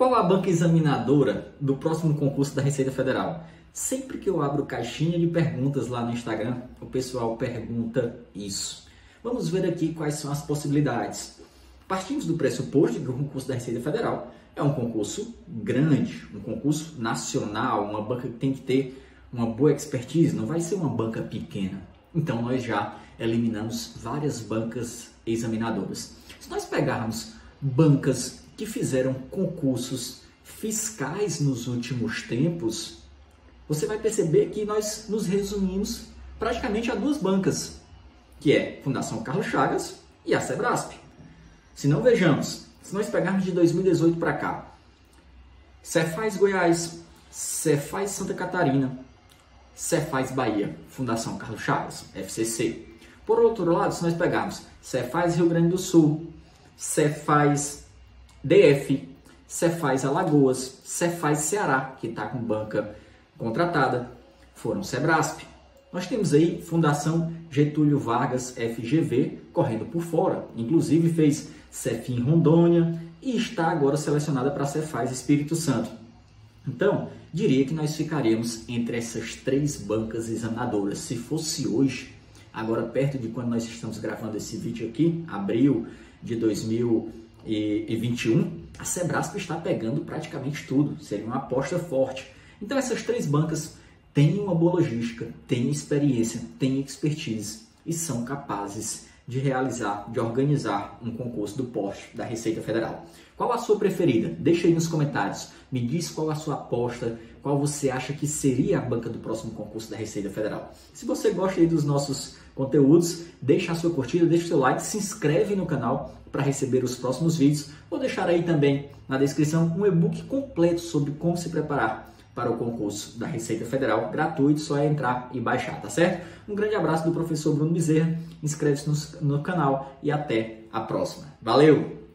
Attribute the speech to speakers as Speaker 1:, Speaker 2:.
Speaker 1: Qual a banca examinadora do próximo concurso da Receita Federal? Sempre que eu abro caixinha de perguntas lá no Instagram, o pessoal pergunta isso. Vamos ver aqui quais são as possibilidades. Partimos do pressuposto que o concurso da Receita Federal é um concurso grande, um concurso nacional, uma banca que tem que ter uma boa expertise, não vai ser uma banca pequena. Então nós já eliminamos várias bancas examinadoras. Se nós pegarmos bancas que fizeram concursos fiscais nos últimos tempos, você vai perceber que nós nos resumimos praticamente a duas bancas, que é Fundação Carlos Chagas e a Sebrasp. Se não vejamos, se nós pegarmos de 2018 para cá, Cefaz Goiás, Cefaz Santa Catarina, Cefaz Bahia, Fundação Carlos Chagas, FCC. Por outro lado, se nós pegarmos Cefaz Rio Grande do Sul, Cefaz DF, Cefaz Alagoas, Cefaz Ceará, que está com banca contratada, foram Sebrasp. Nós temos aí Fundação Getúlio Vargas FGV correndo por fora, inclusive fez Cefim Rondônia e está agora selecionada para Cefaz Espírito Santo. Então, diria que nós ficaremos entre essas três bancas examinadoras. Se fosse hoje, agora perto de quando nós estamos gravando esse vídeo aqui, abril de 2021, a Sebrasp está pegando praticamente tudo. Seria uma aposta forte. Então essas três bancas têm uma boa logística, têm experiência, têm expertise e são capazes de realizar, de organizar um concurso do porte da Receita Federal. Qual a sua preferida? Deixa aí nos comentários. Me diz qual a sua aposta, qual você acha que seria a banca do próximo concurso da Receita Federal. Se você gosta aí dos nossos conteúdos, deixa a sua curtida, deixa o seu like, se inscreve no canal para receber os próximos vídeos. Vou deixar aí também na descrição um e-book completo sobre como se preparar para o concurso da Receita Federal, gratuito, só é entrar e baixar, tá certo? Um grande abraço do professor Bruno Bezerra, inscreve-se no, no canal e até a próxima. Valeu!